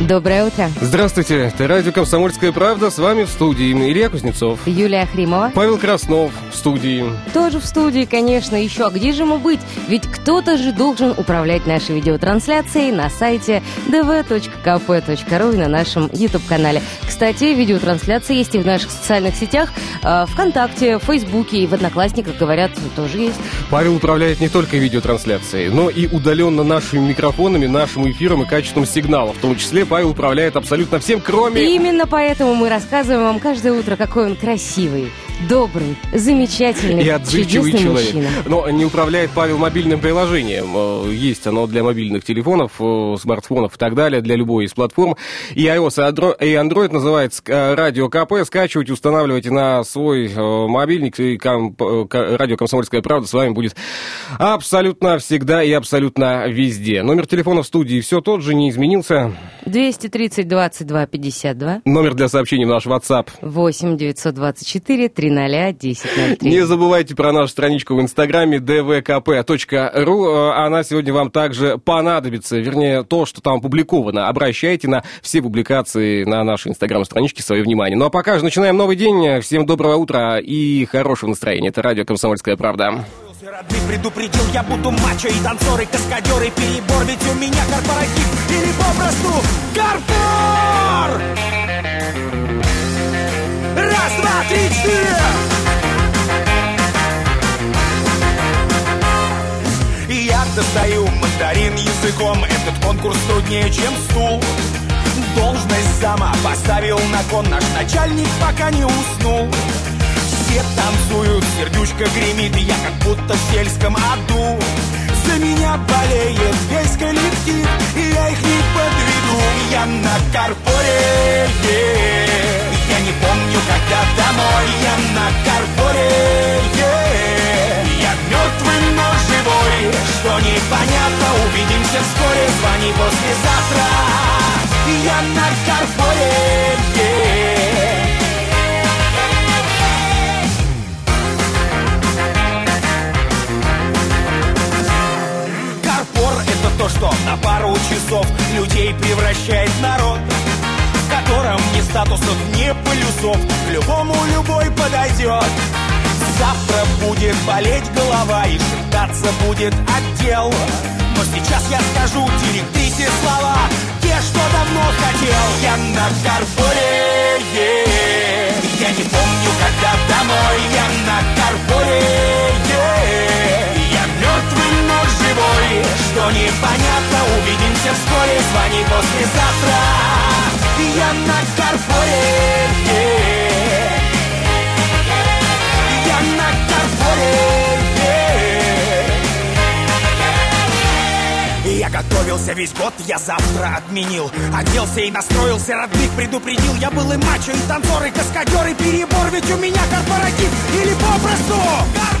Доброе утро. Здравствуйте, это радио «Комсомольская правда». С вами в студии Илья Кузнецов. Юлия Хримова. Павел Краснов в студии. Тоже в студии, конечно. Еще, а где же ему быть? Ведь кто-то же должен управлять нашей видеотрансляцией на сайте dv.kp.ru и на нашем YouTube-канале. Кстати, видеотрансляция есть и в наших социальных сетях. э, ВКонтакте, в Фейсбуке и в Одноклассниках, говорят, тоже есть. Павел управляет не только видеотрансляцией, но и удаленно нашими микрофонами, нашим эфиром и качеством сигнала. В том числе Павел управляет абсолютно всем, кроме... И именно поэтому мы рассказываем вам каждое утро, какой он красивый, добрый, замечательный, и отзывчивый чудесный человек. мужчина. Но не управляет Павел мобильным приложением. Э, Есть оно для мобильных телефонов, э, смартфонов и так далее, для любой из платформ. И iOS, и Andro- и Android называется э, Радио КП. Скачивайте, устанавливайте на свой мобильник. И Радио «Комсомольская правда» с вами будет абсолютно всегда и абсолютно везде. Номер телефона в студии все тот же, не изменился. 230 22 52 Номер для сообщений в наш WhatsApp 8 924 300 1003. Не забывайте про нашу страничку в инстаграме dvkp.ru. Э, Она сегодня вам также понадобится, вернее, то, что там опубликовано. Обращайте на все публикации на нашей инстаграм-страничке свое внимание. Ну а пока же начинаем новый день. Всем доброго утра и хорошего настроения. Это радио «Комсомольская правда». Родных предупредил, я буду мачо и танцоры, каскадеры, перебор, ведь у меня корпоратив или попросту карпор! Раз, два, три, четыре! Я достаю мандарин языком, этот конкурс труднее, чем стул. Должность сама поставил на кон наш начальник, пока не уснул. Все танцуют, сердючка гремит, я как будто в сельском аду. За меня болеет весь коллектив, и я их не подведу. Я на карпоре, е. Я не помню, когда домой. Я на карпоре, е. я мертвый, но живой. Что непонятно, увидимся вскоре, звони послезавтра. Я на карпоре, е. Карпор — это то, что на пару часов людей превращает народ, в котором ни статусов, ни полюсов, к любому любой подойдет. Завтра будет болеть голова и шептаться будет отдел. Но сейчас я скажу директрисе слова, те, что давно хотел. Я на карпоре, е. я не помню, когда домой. Я на карпоре, е. я мертвый, но живой. Что непонятно, увидимся вскоре. Звони послезавтра. Я на карпоре, е. я на карпоре. Я готовился весь год, я завтра отменил Оделся и настроился, родных предупредил Я был и мачо, и танцор, и каскадер, и перебор Ведь у меня корпоратив, или попросту Раз,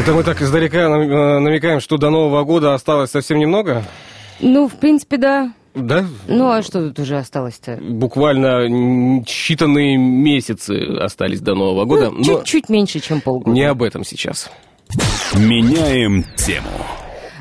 Это мы так издалека э, намекаем, что до Нового года осталось совсем немного. Ну, в принципе, да. Да? Ну, а что тут уже осталось-то? Буквально считанные месяцы остались до Нового года. Ну, но чуть-чуть меньше, чем полгода. не об этом сейчас. Меняем тему.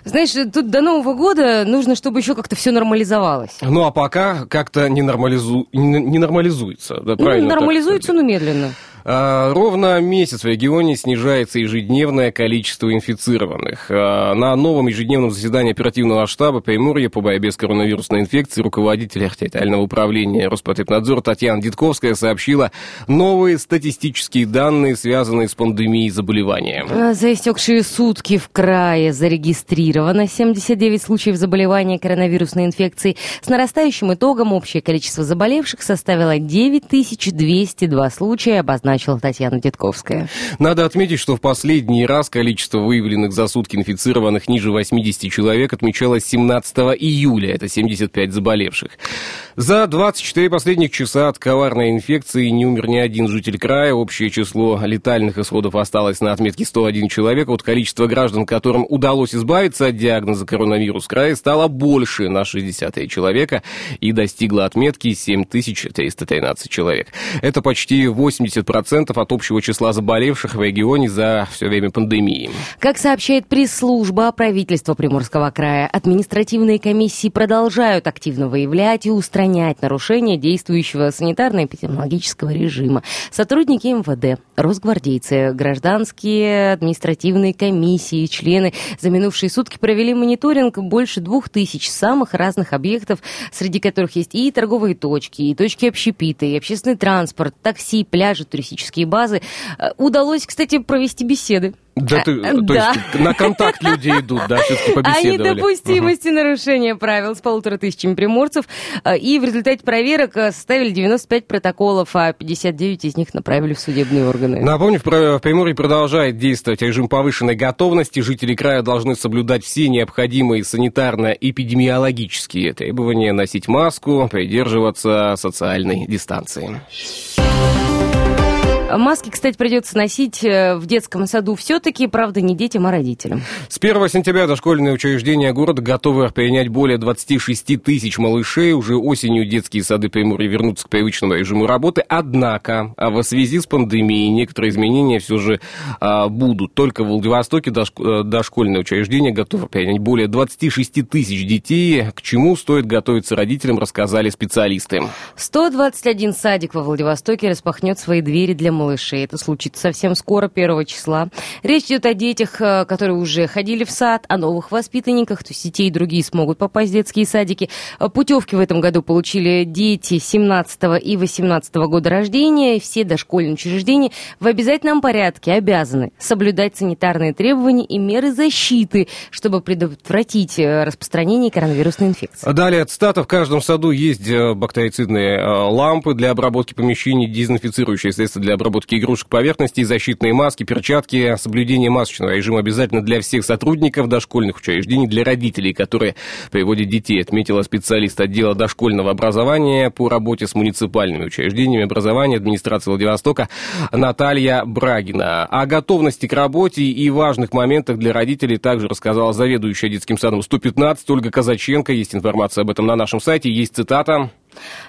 Знаешь, тут до Нового года нужно, чтобы еще как-то все нормализовалось. Ну а пока как-то не, нормализу... не нормализуется. Да, Ну, правильно так нормализуется, но медленно. А, ровно месяц в регионе снижается ежедневное количество инфицированных. А, на новом ежедневном заседании оперативного штаба Приморья по борьбе с коронавирусной инфекцией руководитель территориального управления Роспотребнадзора Татьяна Дитковская сообщила новые статистические данные, связанные с пандемией заболевания. За истекшие сутки в крае зарегистрировано 79 случаев заболевания коронавирусной инфекцией. С нарастающим итогом общее количество заболевших составило 9202 случая, обозначено начала Татьяна Дедковская. Надо отметить, что в последний раз количество выявленных за сутки инфицированных ниже 80 человек отмечалось 17 июля. Это 75 заболевших. За 24 последних часа от коварной инфекции не умер ни один житель края. Общее число летальных исходов осталось на отметке 101 человек. Вот количество граждан, которым удалось избавиться от диагноза коронавирус края, стало больше на 60 человека и достигло отметки 7313 человек. Это почти 80% от общего числа заболевших в регионе за все время пандемии. Как сообщает пресс-служба правительства Приморского края, административные комиссии продолжают активно выявлять и устранять нарушения действующего санитарно-эпидемиологического режима. Сотрудники МВД, росгвардейцы, гражданские административные комиссии, члены за минувшие сутки провели мониторинг больше двух тысяч самых разных объектов, среди которых есть и торговые точки, и точки общепита, и общественный транспорт, такси, пляжи, туристические базы. Э, удалось, кстати, провести беседы да, ты, то да. есть на контакт люди идут, да, все-таки побеседовали. О недопустимости угу. нарушения правил с полутора тысячами приморцев. Э, и в результате проверок э, составили 95 протоколов, а 59 из них направили в судебные органы. Напомню, в Приморье продолжает действовать режим повышенной готовности. Жители края должны соблюдать все необходимые санитарно-эпидемиологические требования, носить маску, придерживаться социальной дистанции. Маски, кстати, придется носить э, в детском саду все-таки, правда, не детям, а родителям. С 1 сентября дошкольные учреждения города готовы принять более 26 тысяч малышей. Уже осенью детские сады Приморья вернутся к привычному режиму работы. Однако, а в связи с пандемией некоторые изменения все же а, будут. Только в Владивостоке э, дошкольные учреждения готовы принять более 26 тысяч детей. К чему стоит готовиться родителям, рассказали специалисты. 121 садик во Владивостоке распахнет свои двери для малышей. Это случится совсем скоро, 1 числа. Речь идет о детях, э, которые уже ходили в сад, о новых воспитанниках, то есть детей и другие смогут попасть в детские садики. Э, путевки в этом году получили дети 17 и 18 года рождения. Все дошкольные учреждения в обязательном порядке обязаны соблюдать санитарные требования и меры защиты, чтобы предотвратить э, распространение коронавирусной инфекции. Далее от стата в каждом саду есть бактерицидные лампы для обработки помещений, дезинфицирующие средства для обработки обработки игрушек поверхностей, защитные маски, перчатки, соблюдение масочного режима обязательно для всех сотрудников дошкольных учреждений, для родителей, которые приводят детей, отметила специалист отдела дошкольного образования по работе с муниципальными учреждениями образования администрации Владивостока Наталья Брагина. О готовности к работе и важных моментах для родителей также рассказала заведующая детским садом 115 Ольга Казаченко. Есть информация об этом на нашем сайте, есть цитата.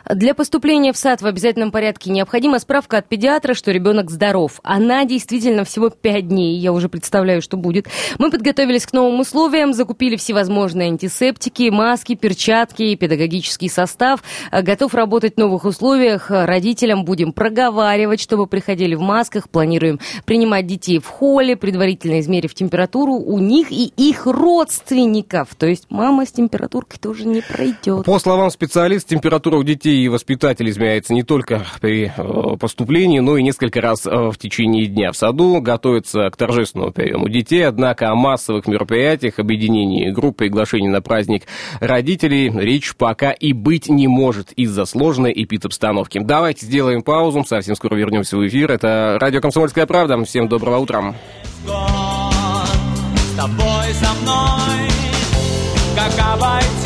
Для поступления в сад в обязательном порядке необходима справка от педиатра, что ребенок здоров. Она действительно всего 5 дней, я уже представляю, что будет. Мы подготовились к новым условиям, закупили всевозможные антисептики, маски, перчатки, педагогический состав. Готов работать в новых условиях. Родителям будем проговаривать, чтобы приходили в масках. Планируем принимать детей в холле, предварительно измерив температуру у них и их родственников. То есть мама с температуркой тоже не пройдет. По словам специалиста, температура у детей и воспитателей измеряется не только при э, поступлении, но и несколько раз э, в течение дня. В саду готовится к торжественному приему детей, однако о массовых мероприятиях, объединении групп, приглашении на праздник родителей речь пока и быть не может из-за сложной эпидобстановки. Давайте сделаем паузу, совсем скоро вернемся в эфир. Это радио «Комсомольская правда». Всем доброго утра. С тобой, со мной, как обойти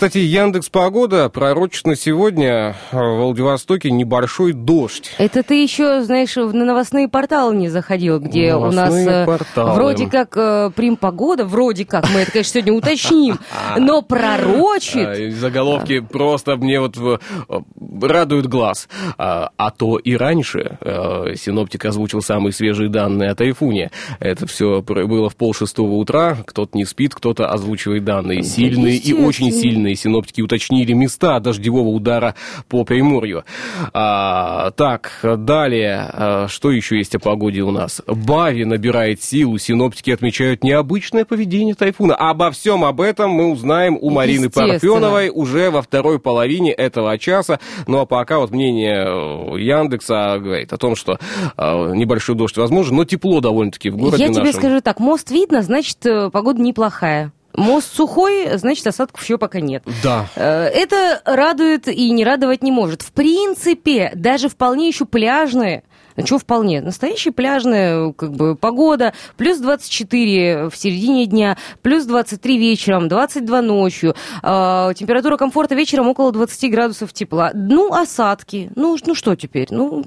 кстати, Яндекс Погода пророчит на сегодня э, в Владивостоке небольшой дождь. Это ты еще, знаешь, в- на новостные порталы не заходил, где у нас Новостные э, порталы. вроде как э, прим-погода, вроде как, мы это, конечно, сегодня уточним, но пророчит. А, заголовки просто мне вот радуют глаз. А, а то и раньше синоптик озвучил самые свежие данные о тайфуне. Это все было в полшестого утра. Кто-то не спит, кто-то озвучивает данные. Сильные и очень естественно. Сильные синоптики уточнили места дождевого удара по Приморью. А, так, далее, а, что еще есть о погоде у нас? Бави набирает силу, синоптики отмечают необычное поведение тайфуна. Обо всем об этом мы узнаем у Марины. Парфеновой уже во второй половине этого часа. Ну а пока вот мнение э, Яндекса говорит о том, что э, небольшой дождь возможен, но тепло довольно-таки в городе Я тебе нашем. скажу так, мост видно, значит, э, погода неплохая. Мост сухой, значит, осадков еще пока нет. Да. Э, Это радует и не радовать не может. В принципе, даже вполне еще пляжные, ну, что вполне, настоящая пляжная как бы, погода, плюс 24 в середине дня, плюс 23 вечером, 22 ночью, э, температура комфорта вечером около 20 градусов тепла. Ну, осадки, ну, ну что теперь? Ну,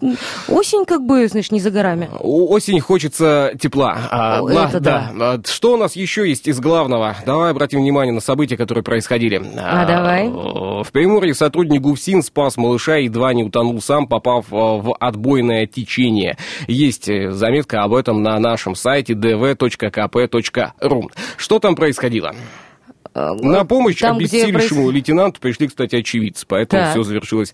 осень как бы, знаешь, не за горами. Осень хочется тепла. А, О, гла- это да. А, Что у нас еще есть из главного? Давай обратим внимание на события, которые происходили. А, давай. В Приморье сотрудник ГУФСИН спас малыша, едва не утонул сам, попав а, в отбойное течение. Есть э, заметка об этом на нашем сайте dv.kp.ru. Что там происходило? На помощь Там, где обессилевшему лейтенанту пришли, кстати, очевидцы, поэтому Так. все завершилось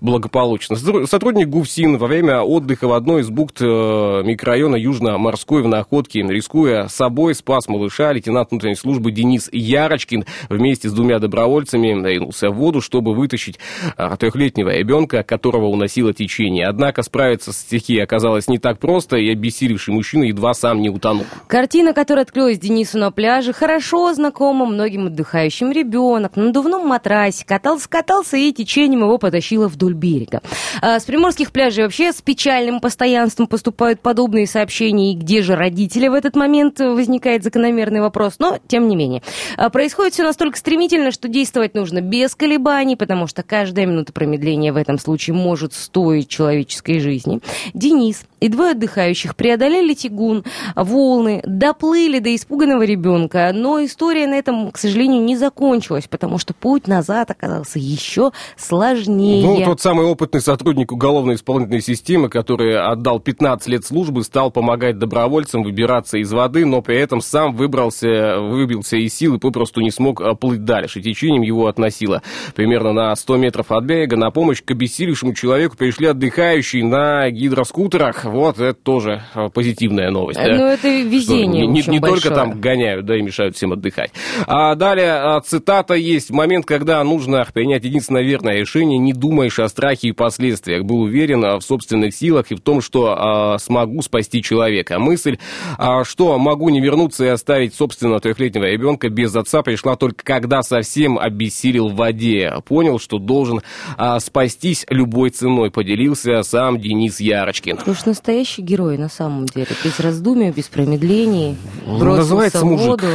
благополучно. Сотруд- Сотрудник ГУФСИН во время отдыха в одной из бухт э, микрорайона Южно-Морской в Находке, рискуя собой, спас малыша. Лейтенант внутренней службы Денис Ярочкин вместе с двумя добровольцами ринулся в воду, чтобы вытащить а, трехлетнего ребенка, которого уносило течение. Однако справиться с стихией оказалось не так просто, и обессилевший мужчина едва сам не утонул. Картина, которая открылась Денису на пляже, хорошо знакома многим отдыхающим. Ребенок на надувном матрасе катался-катался и течением его потащило вдоль берега. А с приморских пляжей вообще с печальным постоянством поступают подобные сообщения. И где же родители в этот момент возникает закономерный вопрос. Но, тем не менее. А Происходит все настолько стремительно, что действовать нужно без колебаний, потому что каждая минута промедления в этом случае может стоить человеческой жизни. Денис и двое отдыхающих преодолели тягун, волны, доплыли до испуганного ребенка. Но история на этом, к сожалению, не закончилась, потому что путь назад оказался еще сложнее. Ну, тот самый опытный сотрудник уголовно-исполнительной системы, который отдал 15 лет службы, стал помогать добровольцам выбираться из воды, но при этом сам выбрался, выбился из сил и попросту не смог а, плыть дальше. Течением его относило примерно на 100 метров от берега. На помощь к обессилевшему человеку пришли отдыхающие на гидроскутерах. Вот, это тоже а, позитивная новость. да. Ну, это везение, Что, не, не- только там гоняют, да, и мешают всем отдыхать. А далее а, цитата есть. Момент, когда нужно принять единственное верное решение, не думаешь о страхе и последствиях. Был уверен а, в собственных силах и в том, что а, смогу спасти человека. Мысль, а, что могу не вернуться и оставить собственного трехлетнего ребенка без отца, пришла только когда совсем обессилел в воде. Понял, что должен а, спастись любой ценой. Поделился сам Денис Ярочкин. Слушай, настоящий герой на самом деле. Без раздумий, без промедлений. Ну, называется мужик. воду.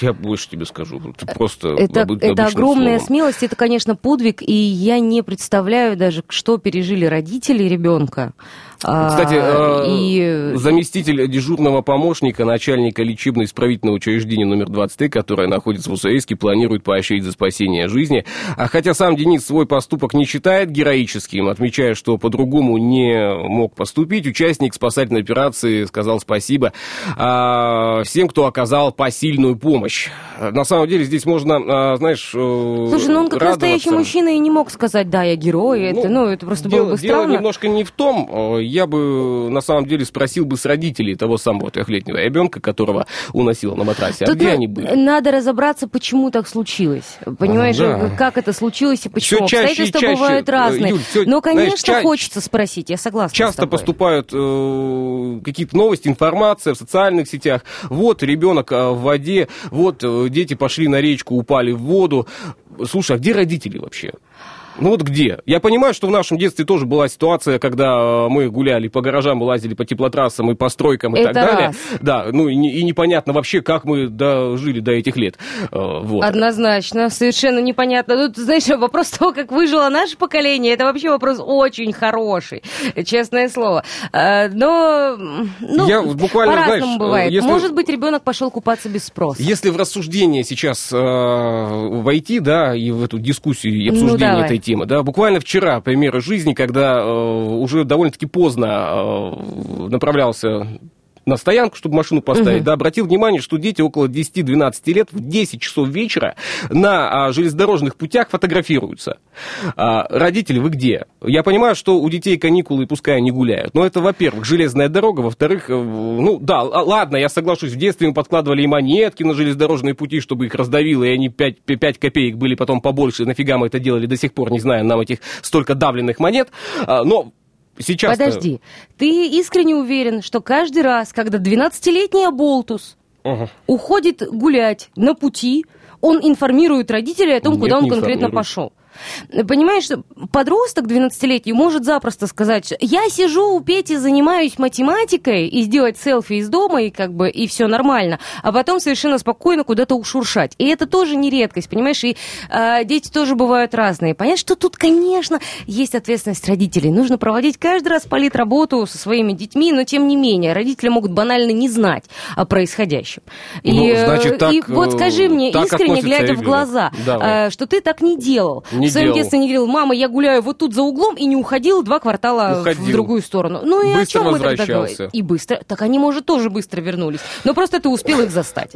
Я больше тебе скажу. Это просто Это, это огромная словом. смелость, это, конечно, подвиг, и я не представляю даже, что пережили родители ребенка. А, Кстати, э, и заместитель дежурного помощника начальника лечебно-исправительного учреждения номер 23, которое находится в Уссурийске, планирует поощрить за спасение жизни. А хотя сам Денис свой поступок не считает героическим, отмечая, что по-другому не мог поступить, участник спасательной операции сказал спасибо а, всем, кто оказал посильную помощь. На самом деле здесь можно, а, знаешь, э, Слушай, ну он как радоваться. настоящий мужчина и не мог сказать, да, я герой, это, ну, это просто дело, было бы дело странно. немножко не в том. Я бы на самом деле спросил бы с родителей того самого трехлетнего ребенка, которого уносила на матрасе. А Тут где они были? надо разобраться, почему так случилось. Понимаешь, да. как это случилось и почему. чаще и Обстоятельства чаще, бывают э, разные. Юль, всё, Но, знаешь, конечно, ча- хочется спросить, я согласна Часто поступают э, какие-то новости, информация в социальных сетях. Вот ребенок э, в воде, вот э, дети пошли на речку, упали в воду. Слушай, а где родители вообще? Ну вот где? Я понимаю, что в нашем детстве тоже была ситуация, когда э, мы гуляли по гаражам, лазили по теплотрассам и по стройкам и Это так далее. раз. Да, ну и, и непонятно вообще, как мы дожили до этих лет. Э, Вот. Однозначно, совершенно непонятно. Тут, знаешь, вопрос того, как выжило наше поколение, это вообще вопрос очень хороший, честное слово. Э, Но, ну, Я буквально, по-разному знаешь, бывает. если- Может быть, ребенок пошел купаться без спроса. Если в рассуждение сейчас э, войти, да, и в эту дискуссию и Ну, обсуждение давай. этой темы, да, буквально вчера примеры жизни, когда э, уже довольно-таки поздно э, направлялся на стоянку, чтобы машину поставить, да, обратил внимание, что дети около 10-12 лет в 10 часов вечера на а, железнодорожных путях фотографируются. А, родители, вы где? Я понимаю, что у детей каникулы, пускай они гуляют, но это, во-первых, железная дорога, во-вторых, э, ну да, л- ладно, я соглашусь, в детстве мы подкладывали и монетки на железнодорожные пути, чтобы их раздавило, и они 5, 5 копеек были потом побольше, нафига мы это делали, до сих пор не знаю, нам этих столько давленных монет, А, но сейчас... Подожди, ты искренне уверен, что каждый раз, когда 12-летний оболтус уходит гулять на пути, он информирует родителей о том, Нет, куда он конкретно пошел. Понимаешь, подросток 12-летний может запросто сказать, я сижу у Пети, занимаюсь математикой, и сделать селфи из дома, и как бы, и все нормально, а потом совершенно спокойно куда-то ушуршать. И это тоже не редкость, понимаешь, и а, дети тоже бывают разные. Понятно, что тут, конечно, есть ответственность родителей. Нужно проводить каждый раз политработу со своими детьми, но тем не менее, родители могут банально не знать о происходящем. И, Ну, э, значит, так, и вот скажи э, мне, искренне глядя в глаза, э, что ты так не делал. Не в своем делал. детстве не говорил, мама, я гуляю вот тут за углом и не уходил два квартала в Уходил. другую сторону. Ну и Быстро о чем мы тогда говорим? И быстро. Так они, может, тоже быстро вернулись. Но просто ты успел их застать.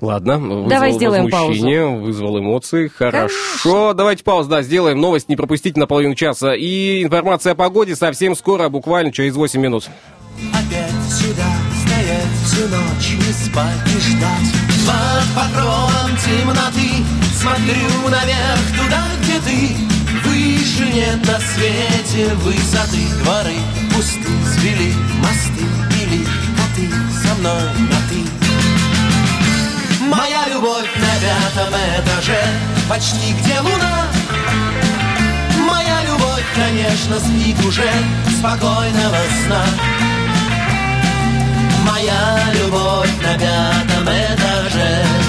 Ладно, вызвал Давай сделаем возмущение, вызвал эмоции. Хорошо, давайте паузу, да, сделаем. Новость не пропустите на половину часа. И информация о погоде совсем скоро, буквально через 8 минут. Опять сюда стоять всю ночь Не спать и ждать Под покровом темноты Смотрю наверх туда, где ты Выше нет на свете высоты. Дворы пусты, свели мосты Или коты со мной на ты Моя любовь на пятом этаже Почти где луна. Моя любовь, конечно, спит уже Спокойного сна. Моя любовь на пятом этаже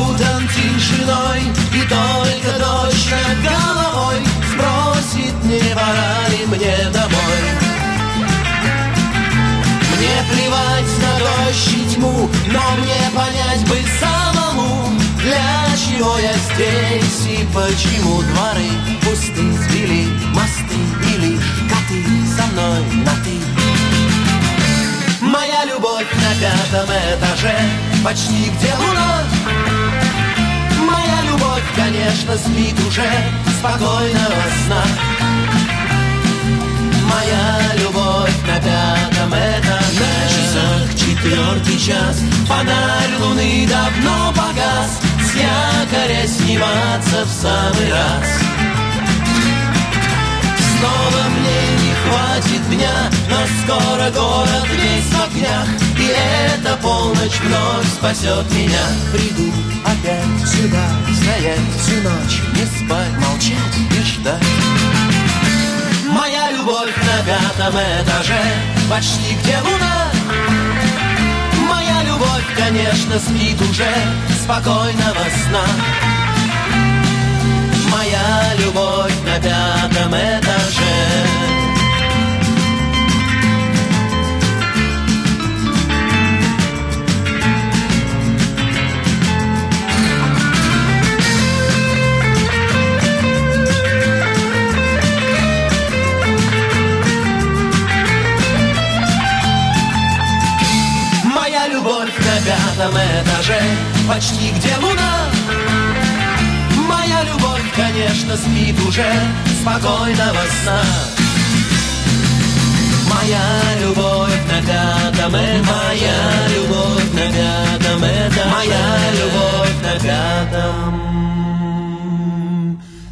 окутан тишиной И только дождь над головой Спросит, не пора ли мне домой. Мне плевать на дождь и тьму Но мне понять бы самому Для чего я здесь и почему дворы пусты Свели мосты или коты со мной на ты Моя любовь на пятом этаже Почти где луна конечно, спит уже спокойного сна. Моя любовь на пятом этаже. На часах четвертый час, фонарь луны давно погас. С якоря сниматься в самый раз. Снова мне не хватит дня, но скоро город весь в огнях И эта полночь вновь спасет меня. Приду опять сюда, стоять всю ночь Не спать, молчать и ждать. Моя любовь на пятом этаже, почти где луна. Моя любовь, конечно, спит уже спокойного сна Моя любовь на пятом этаже пятом этаже, почти где луна. Конечно, спит уже спокойного сна. Моя любовь на пятом этаже, моя любовь на пятом этаже, моя любовь на пятом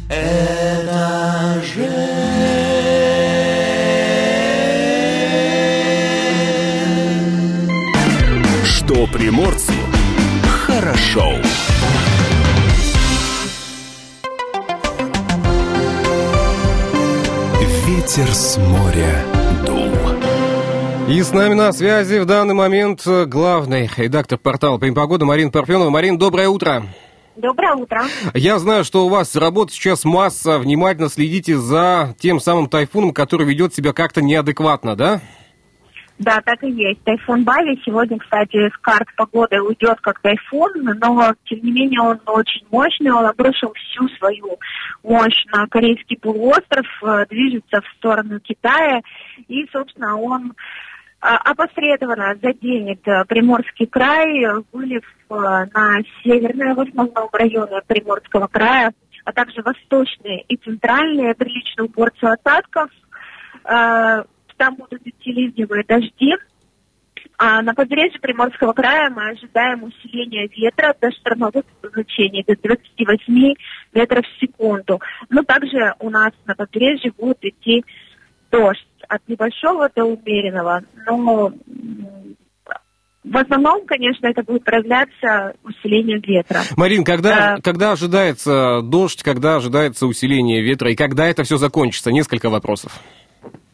Что Ветер с моря дул. И с нами на связи в данный момент главный редактор портала «Погода» Марина Парфенова. Марин, доброе утро. Доброе утро. Я знаю, что у вас работа сейчас масса. Внимательно следите за тем самым тайфуном, который ведет себя как-то неадекватно, да? Да, так и есть. Тайфун Бави сегодня, кстати, с карт погоды уйдет как тайфун, но, тем не менее, он очень мощный, он обрушил всю свою мощь на Корейский полуостров, э, движется в сторону Китая, и, собственно, он э, опосредованно заденет э, Приморский край, вылив на северные, в основном районы Приморского края, а также восточные и центральные, приличную порцию осадков, там будут идти ливневые дожди. А на побережье Приморского края мы ожидаем усиления ветра до штормовых значений, до 28 метров в секунду. Но также у нас на побережье будет идти дождь от небольшого до умеренного. Но в основном, конечно, это будет проявляться усиление ветра. Марин, когда, а, когда ожидается дождь, когда ожидается усиление ветра и когда это все закончится? Несколько вопросов.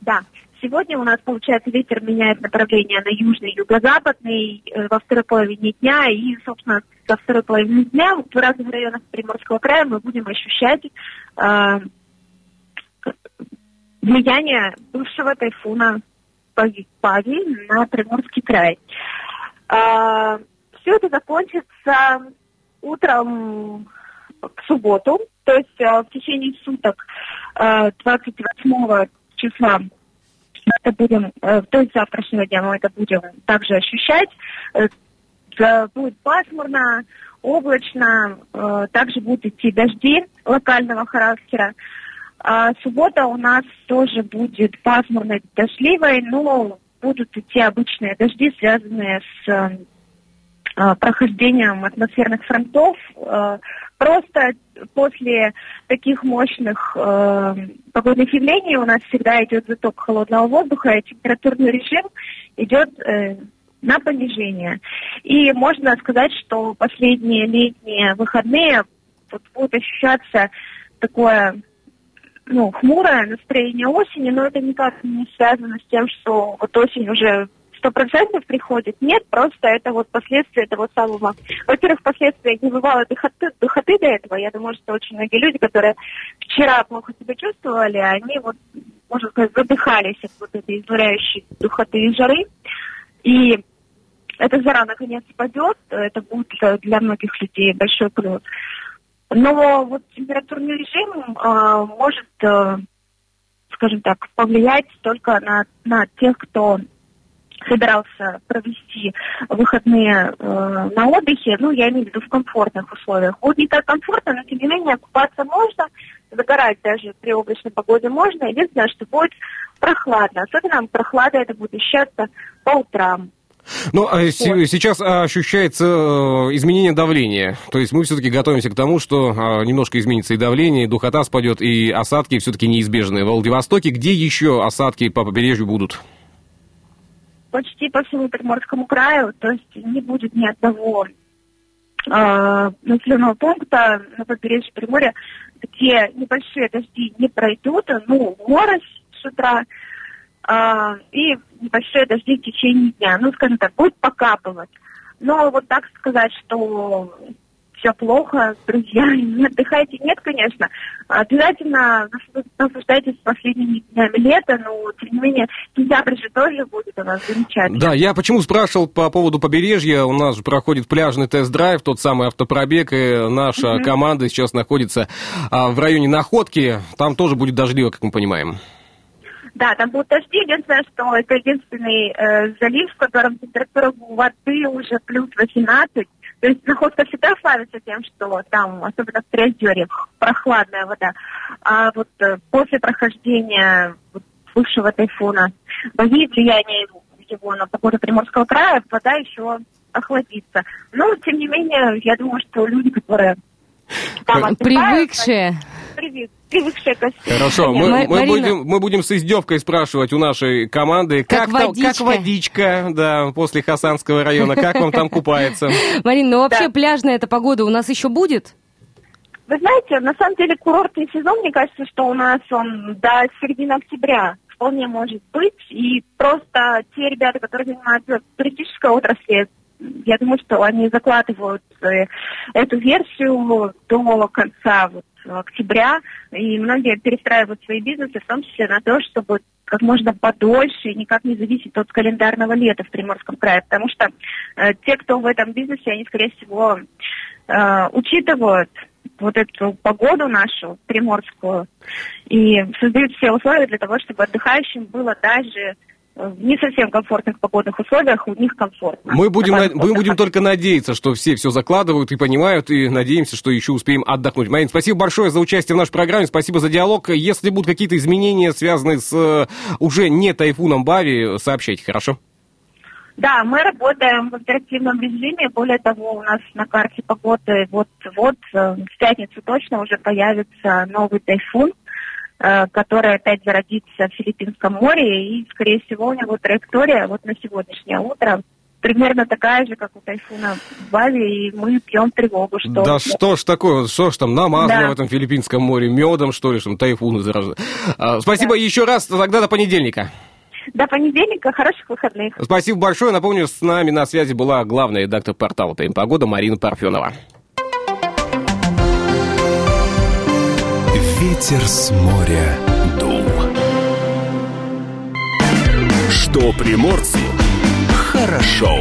Да. Сегодня у нас, получается, ветер меняет направление на южный, юго-западный э, во второй половине дня. И, собственно, во второй половине дня в разных районах Приморского края мы будем ощущать э, влияние бывшего тайфуна Пави на Приморский край. Э, все это закончится утром в субботу, то есть э, в течение суток э, 28 числа это будем, э, то есть завтрашнего дня мы это будем также ощущать. Э, будет пасмурно, облачно, э, также будут идти дожди локального характера. А суббота у нас тоже будет пасмурной, дождливой, но будут идти обычные дожди, связанные с прохождением атмосферных фронтов. Просто после таких мощных э, погодных явлений у нас всегда идет заток холодного воздуха, и температурный режим идет э, на понижение. И можно сказать, что последние летние выходные вот, будет ощущаться такое ну, хмурое настроение осени, но это никак не связано с тем, что вот осень уже сто процентов приходит. Нет, просто это вот последствия того самого. Во-первых, последствия не бывало духоты, духоты до этого. Я думаю, что очень многие люди, которые вчера плохо себя чувствовали, они вот, можно сказать, задыхались от вот этой изнуряющей духоты и жары. И эта жара наконец пойдет, это будет для многих людей большой плюс. Но вот температурный режим э, может, э, скажем так, повлиять только на, на тех, кто собирался провести выходные э, на отдыхе, ну, я имею в виду в комфортных условиях. Вот не так комфортно, но тем не менее купаться можно, загорать даже при облачной погоде можно. Единственное, что будет прохладно. Особенно прохлада это будет ощущаться по утрам. Ну, а сейчас ощущается э, изменение давления. То есть мы все-таки готовимся к тому, что а, немножко изменится и давление, и духота спадет, и осадки все-таки неизбежные. В Владивостоке где еще осадки по побережью будут? Почти по всему Приморскому краю, то есть не будет ни одного э, населенного пункта на побережье Приморья, где небольшие дожди не пройдут, ну, морось с утра, э, и небольшие дожди в течение дня. Ну, скажем так, будет покапывать. Но вот так сказать, что все плохо, друзья, не отдыхайте. Нет, конечно. Обязательно наслаждайтесь последними днями лета, но, тем не менее, сентябрь же тоже будет у нас замечательный. Да, я почему спрашивал по поводу побережья. У нас же проходит пляжный тест-драйв, тот самый автопробег, и наша угу. команда сейчас находится а, в районе Находки. Там тоже будет дождливо, как мы понимаем. Да, там будут дожди. Единственное, что это единственный э, залив, в котором температура воды уже плюс 18. То есть находка всегда славится тем, что там, особенно в Приозерье, прохладная вода. А вот э, после прохождения бывшего тайфуна, боги влияния его на погоду Приморского края, вода еще охладится. Но, тем не менее, я думаю, что люди, которые там Привыкшие. Привык, привыкшие ко Хорошо, мы, мы, Марина... будем, мы будем с издевкой спрашивать у нашей команды, как, как, водичка. как водичка, да, после Хасанского района, как вам там купается? Марина, ну вообще пляжная эта погода у нас еще будет? Вы знаете, на самом деле курортный сезон, мне кажется, что у нас он до середины октября вполне может быть. И просто те ребята, которые занимаются туристической отраслью, я думаю, что они закладывают э, эту версию до конца вот, октября, и многие перестраивают свои бизнесы, в том числе на то, чтобы как можно подольше и никак не зависеть от календарного лета в Приморском крае, потому что э, те, кто в этом бизнесе, они, скорее всего, э, учитывают вот эту погоду нашу приморскую и создают все условия для того, чтобы отдыхающим было даже в не совсем комфортных погодных условиях у них комфортно. Мы будем, на, мы будем только надеяться, что все все закладывают и понимают, и надеемся, что еще успеем отдохнуть. Марин, спасибо большое за участие в нашей программе, спасибо за диалог. Если будут какие-то изменения, связанные с э, уже не тайфуном Бари, сообщайте, хорошо? Да, мы работаем в оперативном режиме. Более того, у нас на карте погоды вот-вот э, в пятницу точно уже появится новый тайфун. Э, который опять зародится в Филиппинском море, и, скорее всего, у него траектория вот на сегодняшнее утро примерно такая же, как у тайфуна в Бали, и мы пьем тревогу, что... Да что ж такое, что ж там намазано да. в этом Филиппинском море, медом, что ли, что тайфуны заражены. А, спасибо да. еще раз, тогда до понедельника. До понедельника, хороших выходных. Спасибо большое. Напомню, с нами на связи была главная редактор портала «Прим Погода» Марина Парфенова. Ветер с моря дул. Что приморцу хорошо.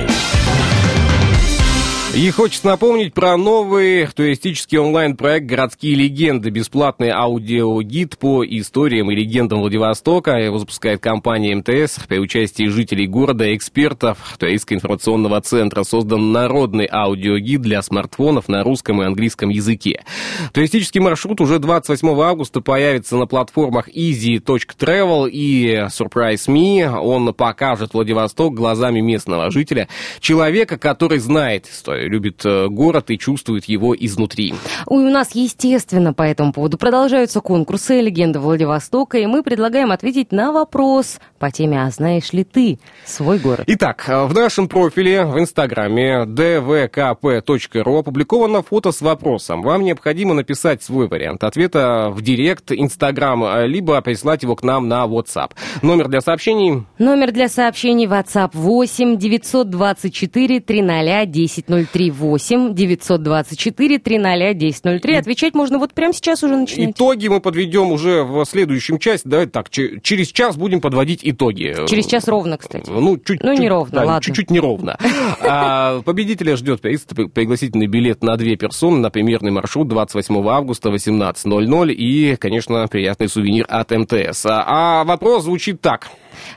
И хочется напомнить про новый туристический онлайн-проект «Городские легенды». Бесплатный аудиогид по историям и легендам Владивостока. Его запускает компания МТС при участии жителей города экспертов Туристского информационного центра. Создан народный аудиогид для смартфонов на русском и английском языке. Туристический маршрут уже 28 августа появится на платформах easy.travel и Surprise Me. Он покажет Владивосток глазами местного жителя, человека, который знает историю любит э, город и чувствует его изнутри. у нас, естественно, по этому поводу продолжаются конкурсы «Легенда Владивостока», и мы предлагаем ответить на вопрос по теме «А знаешь ли ты свой город?» Итак, э, в нашем профиле в Инстаграме dvkp.ru опубликовано фото с вопросом. Вам необходимо написать свой вариант ответа в директ Инстаграм, э, либо прислать его к нам на WhatsApp. Номер для сообщений? Номер для сообщений WhatsApp 8 924 300 1003. 938 924 300 1003. Отвечать можно вот прямо сейчас уже начинать. Итоги мы подведем уже в следующем части. Давайте так, через час будем подводить итоги. Через час ровно, кстати. Ну, чуть, ну не ровно, да, ладно. Чуть-чуть неровно. А, победителя ждет пригласительный билет на две персоны на примерный маршрут 28 августа 18.00 и, конечно, приятный сувенир от МТС. А, а вопрос звучит так.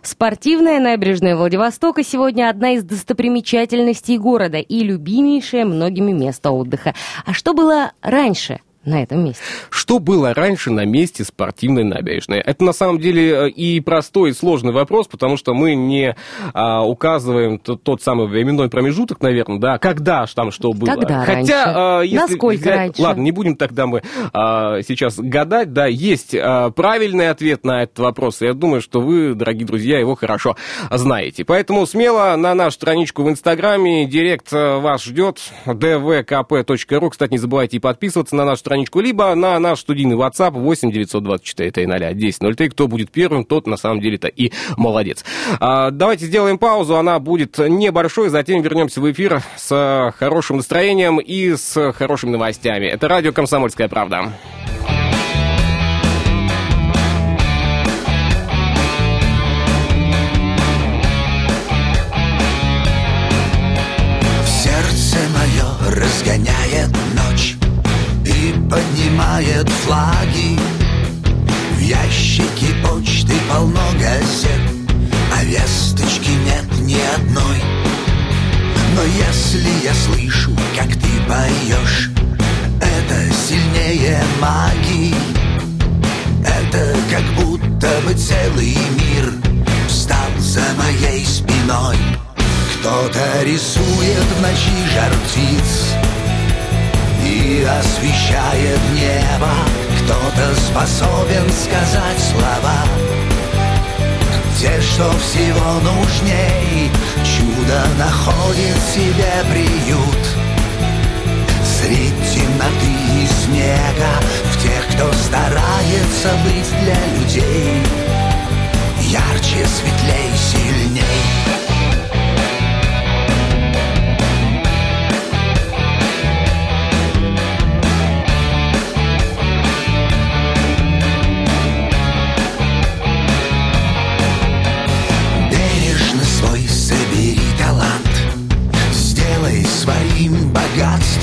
Спортивная набережная Владивостока сегодня одна из достопримечательностей города и любимейшее многими место отдыха. А что было раньше? На этом месте. Что было раньше на месте спортивной набережной? Это на самом деле э, и простой, и сложный вопрос, потому что мы не а, указываем тот, тот самый временной промежуток, наверное, да, когда там что было. Когда Хотя, раньше? а, если Насколько взять- раньше? Ладно, не будем тогда мы а, сейчас гадать, да, есть а, правильный ответ на этот вопрос, и я думаю, что вы, дорогие друзья, его хорошо знаете. Поэтому смело на нашу страничку в Инстаграме, директ а, вас ждет, dvkp.ru, кстати, не забывайте и подписываться на нашу страничку, либо на наш студийный WhatsApp 8 924 300 1003. Кто будет первым, тот на самом деле-то и молодец. А, давайте сделаем паузу, она будет небольшой, затем вернемся в эфир с хорошим настроением и с хорошими новостями. Это радио «Комсомольская правда». Поднимает флаги. В ящике почты полно газет А весточки нет ни одной. Но если я слышу, как ты поешь Это сильнее магии. Это как будто бы целый мир Встал за моей спиной. Кто-то рисует в ночи жар птиц Освещает небо. Кто-то способен сказать слова. Те, что всего нужней Чудо находит себе приют. Средь темноты и снега В тех, кто старается быть для людей Ярче, светлей, сильней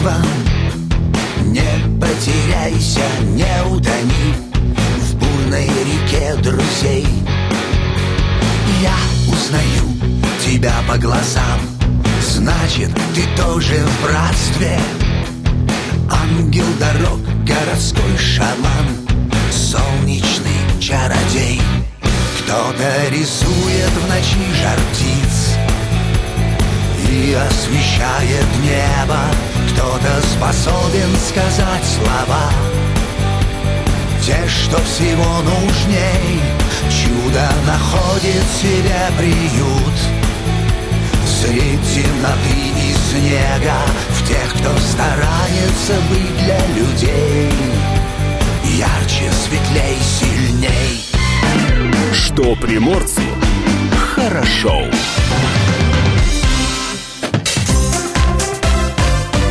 богатством Не потеряйся, не утони В бурной реке друзей. Я узнаю тебя по глазам. Значит, ты тоже в братстве. Ангел дорог, городской шаман Солнечный чародей. Кто-то рисует в ночи жар птиц И освещает небо Кто-то способен сказать слова? Те, что всего нужней Чудо находит себе приют. Средь темноты и снега В тех, кто старается быть для людей. Ярче, светлей, сильней. Что приморцу хорошо.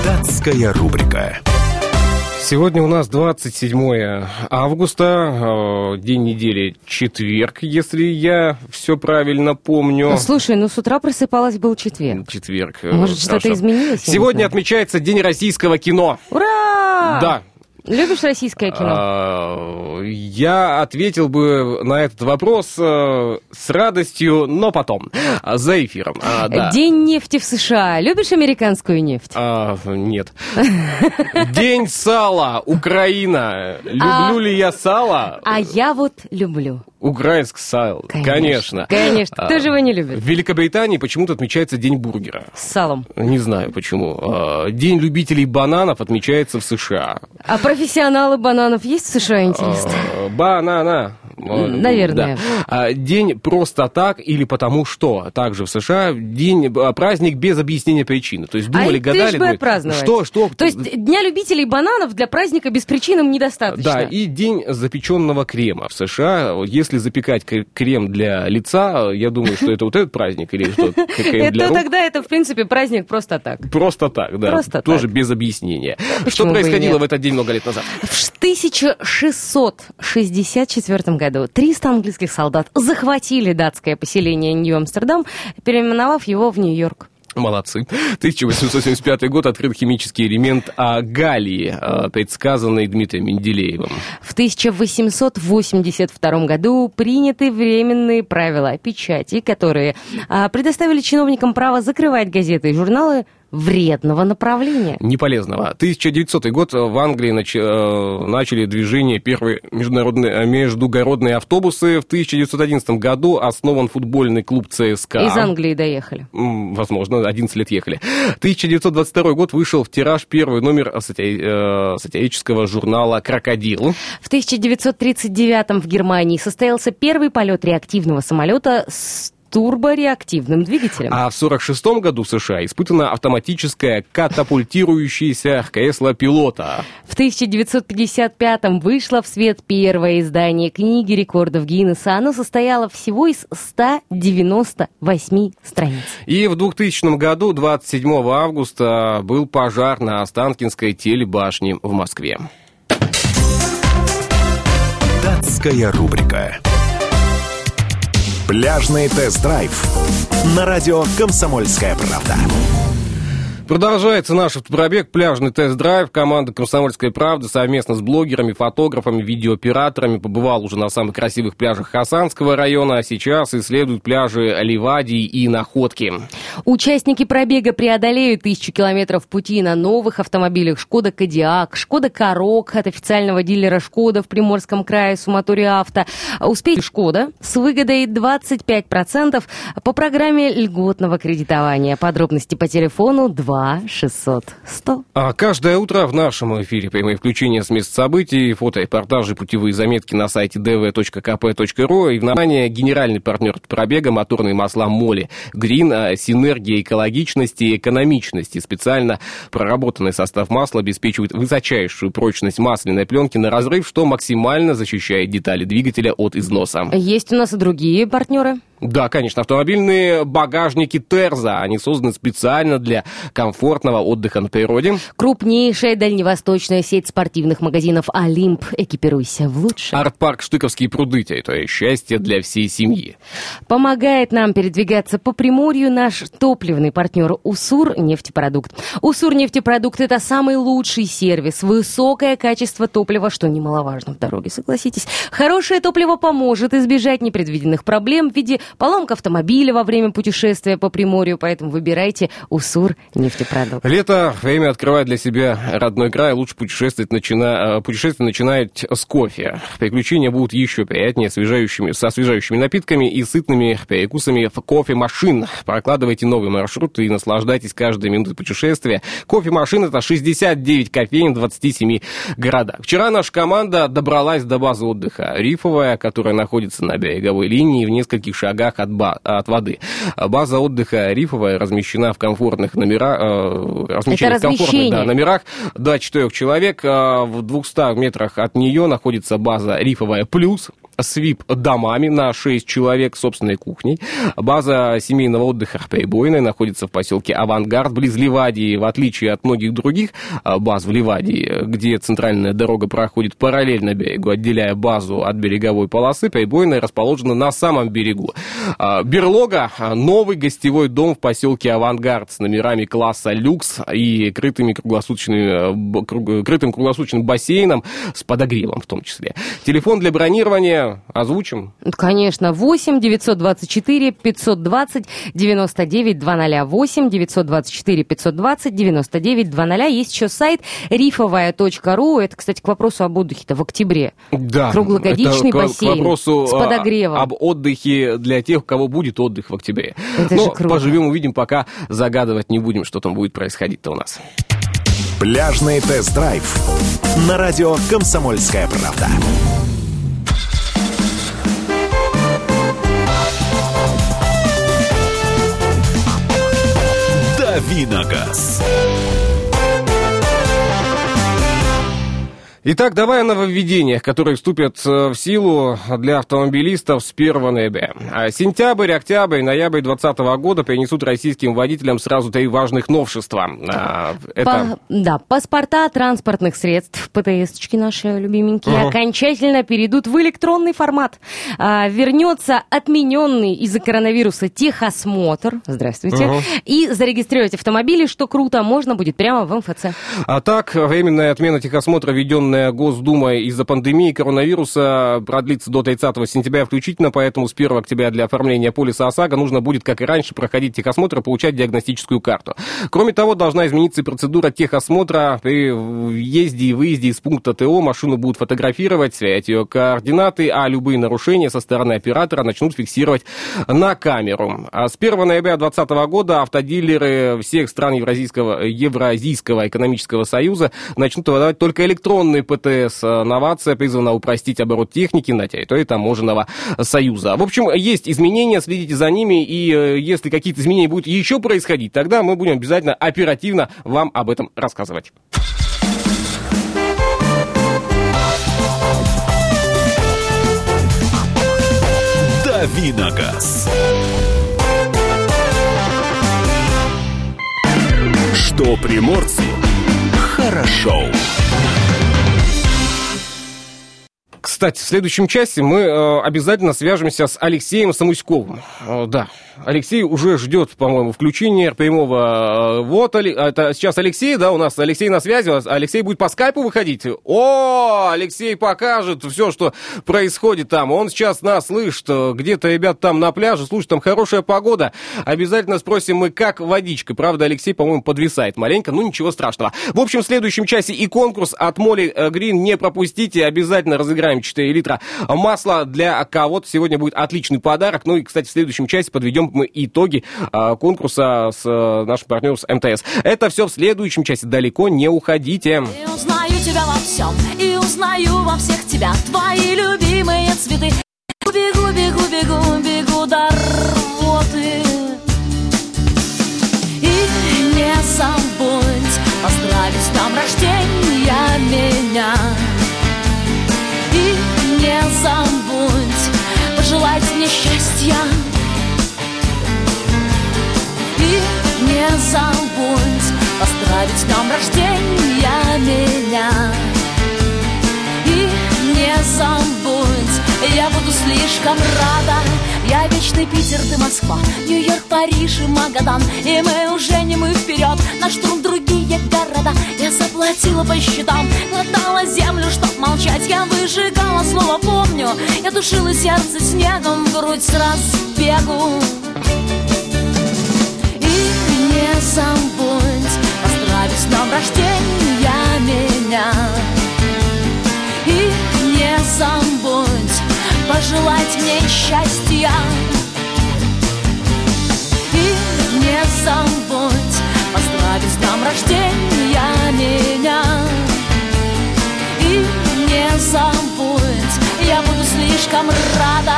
Датская рубрика. Сегодня у нас 27 августа, э, день недели четверг, если я все правильно помню. Слушай, ну с утра просыпалась, был четверг. Четверг. э, Может, что-то изменилось, Сегодня отмечается День российского кино. Ура! Да. Любишь российское кино? А, Я ответил бы на этот вопрос э, с радостью, но потом, за эфиром. А, да. День нефти в США. Любишь американскую нефть? А, нет. День сала, Украина. Люблю А- ли я сало? А я вот люблю. Украинск сал, конечно. Конечно. А, Кто же его не любит? В Великобритании почему-то отмечается День бургера. С салом. Не знаю почему. А, День любителей бананов отмечается в США. А профессионалы бананов есть в США, интересно? А, Банана. А, Наверное. да. А, День просто так или потому что. Также в США день, а, праздник без объяснения причины. То есть думали, а гадали. думали. Что, что? То есть Дня любителей бананов для праздника без причин им недостаточно. Да, и день запеченного крема в США. Если запекать крем для лица, я думаю, что это вот этот праздник или что? Это тогда это, в принципе, праздник просто так. Просто так, да. Просто Тоже без объяснения. Что происходило в этот день много лет назад? В 1664 году 300 английских солдат захватили датское поселение Нью-Амстердам, переименовав его в Нью-Йорк. Молодцы. 1875 год открыт химический элемент а, галлии, предсказанный Дмитрием Менделеевым. В 1882 году приняты временные правила о печати, которые а, предоставили чиновникам право закрывать газеты и журналы вредного направления. Неполезного. 1900 год в Англии нач... э, начали движение первые международные, э, междугородные автобусы. В 1911 году основан футбольный клуб ЦСКА. Из Англии доехали. Возможно, 11 лет ехали. 1922 год вышел в тираж первый номер сатира- э, сатирического журнала «Крокодил». В 1939 в Германии состоялся первый полет реактивного самолета с турбореактивным двигателем. А в 1946 году в США испытана автоматическая катапультирующаяся кресло пилота. В 1955 вышло в свет первое издание книги рекордов Гиннесса. Оно состояло всего из 198 страниц. И в 2000 году, 27 августа, был пожар на Останкинской телебашне в Москве. Датская рубрика. Пляжный тест-драйв на радио «Комсомольская правда». Продолжается наш автопробег, пляжный тест-драйв. Команда «Комсомольская правда» совместно с блогерами, фотографами, видеооператорами побывал уже на самых красивых пляжах Хасанского района, а сейчас исследуют пляжи Ливадии и Находки. Участники пробега преодолеют тысячу километров пути на новых автомобилях «Шкода Кодиак», «Шкода Корок» от официального дилера «Шкода» в Приморском крае Суматори Авто. Успеет «Шкода» с выгодой 25% по программе льготного кредитования. Подробности по телефону 2 600 100. А каждое утро в нашем эфире прямые включения с мест событий, фото-репортажи, путевые заметки на сайте dv.kp.ru и внимание, генеральный партнер пробега моторные масла Моли. Грин, а, синергия экологичности и экономичности. Специально проработанный состав масла обеспечивает высочайшую прочность масляной пленки на разрыв, что максимально защищает детали двигателя от износа. Есть у нас и другие партнеры. Да, конечно, автомобильные багажники Терза. Они созданы специально для комфортного отдыха на природе. Крупнейшая дальневосточная сеть спортивных магазинов «Олимп». Экипируйся в лучшее. Арт-парк Штыковские пруды, то есть счастье для всей семьи. Помогает нам передвигаться по Приморью наш топливный партнер «Усур нефтепродукт». «Усур нефтепродукт» — это самый лучший сервис, высокое качество топлива, что немаловажно в дороге, согласитесь. Хорошее топливо поможет избежать непредвиденных проблем в виде поломка автомобиля во время путешествия по Приморью, поэтому выбирайте «Усур нефтепродукт». Лето, время открывать для себя родной край. Лучше путешествовать, начина... э, путешествие начинать с кофе. Приключения будут еще приятнее освежающими... со освежающими напитками и сытными перекусами в кофемашин. Прокладывайте новый маршрут и наслаждайтесь каждой минутой путешествия. Кофемашин — это 69 кофеин в 27 городах. Вчера наша команда добралась до базы отдыха Рифовая, которая находится на береговой линии в нескольких шагах от, ба- от воды. База отдыха Рифовая размещена в комфортных номерах, э, размещена в комфортных да, номерах до четырех человек. Э, В 200 метрах от нее находится база Рифовая Плюс с VIP-домами на 6 человек, собственной кухней. База семейного отдыха «Прибойная» находится в поселке Авангард, близ Ливадии, в отличие от многих других э, баз в Ливадии, где центральная дорога проходит параллельно берегу, отделяя базу от береговой полосы, «Прибойная» расположена на самом берегу. А, Берлога – новый гостевой дом в поселке Авангард с номерами класса люкс и крытыми круглосуточными, э, крытым круглосуточным бассейном с подогревом в том числе. Телефон для бронирования озвучим. Конечно, 8 924 520 99 00 8 924 520 99 00 Есть еще сайт рифовая.ру. Это, кстати, к вопросу об отдыхе-то в октябре. Да, Круглогодичный это к- бассейн к вопросу с а, подогревом. об отдыхе для тех, у кого будет отдых в октябре. Это Но же круто. поживем, увидим, пока загадывать не будем, что там будет происходить-то у нас. Пляжный тест-драйв на радио «Комсомольская правда». Давиногаз. Итак, давай о нововведениях, которые вступят э, в силу для автомобилистов с 1 ноября. А Сентябрь, октябрь, ноябрь 2020 года принесут российским водителям сразу три важных новшества. А, Это... Па- да, паспорта транспортных средств, ПТС-очки наши любименькие, Ага. окончательно перейдут в электронный формат. А, вернется отмененный из-за коронавируса техосмотр, здравствуйте, Ага. и зарегистрировать автомобили, что круто, можно будет прямо в МФЦ. А так, временная отмена техосмотра, введенная отмененная Госдумой из-за пандемии коронавируса продлится до 30 сентября включительно, поэтому с 1 октября для оформления полиса ОСАГО нужно будет, как и раньше, проходить техосмотр и получать диагностическую карту. Кроме того, должна измениться и процедура техосмотра при въезде и выезде из пункта ТО. Машину будут фотографировать, сверять ее координаты, а любые нарушения со стороны оператора начнут фиксировать на камеру. А с 1 ноября 2020 года автодилеры всех стран Евразийского, Евразийского экономического союза начнут выдавать только электронные ПТС. Новация призвана упростить оборот техники на территории таможенного союза. В общем, есть изменения, следите за ними, и э, если какие-то изменения будут еще происходить, тогда мы будем обязательно оперативно вам об этом рассказывать. Давиногаз. Что приморцу хорошо. Кстати, в следующем части мы э, обязательно свяжемся с Алексеем Самуськовым. Э, да, Алексей уже ждет, по-моему, включения прямого. Э, вот, это сейчас Алексей, да, у нас Алексей на связи. Алексей будет по скайпу выходить. О, Алексей покажет все, что происходит там. Он сейчас нас слышит. Где-то ребят там на пляже. Слушай, там хорошая погода. Обязательно спросим мы, как водичка. Правда, Алексей, по-моему, подвисает маленько. Ну, ничего страшного. В общем, в следующем часе и конкурс от Моли Грин не пропустите. Обязательно разыграем 4 литра масла для кого-то. Сегодня будет отличный подарок. Ну и, кстати, в следующем части подведем мы итоги а, конкурса с а, нашим партнером с МТС. Это все в следующем части. Далеко не уходите. И узнаю тебя во всем, и узнаю во всех тебя твои любимые цветы. Бегу, бегу, бегу, бегу до рвоты. И не забудь поздравить с днем рождения меня не забудь пожелать мне счастья. И не забудь поздравить с днем рождения меня. И не забудь, я буду слишком рада. Я вечный Питер, ты Москва, Нью-Йорк, Париж и Магадан. И мы уже не мы вперед, на штурм другие города. Я заплатила по счетам, молчать. Я выжигала слово помню, я душила сердце снегом Грудь с разбегу И не забудь поздравить с днем рождения меня. И не забудь пожелать мне счастья. И не забудь поздравить с днем рождения меня. И не забудь, я буду слишком рада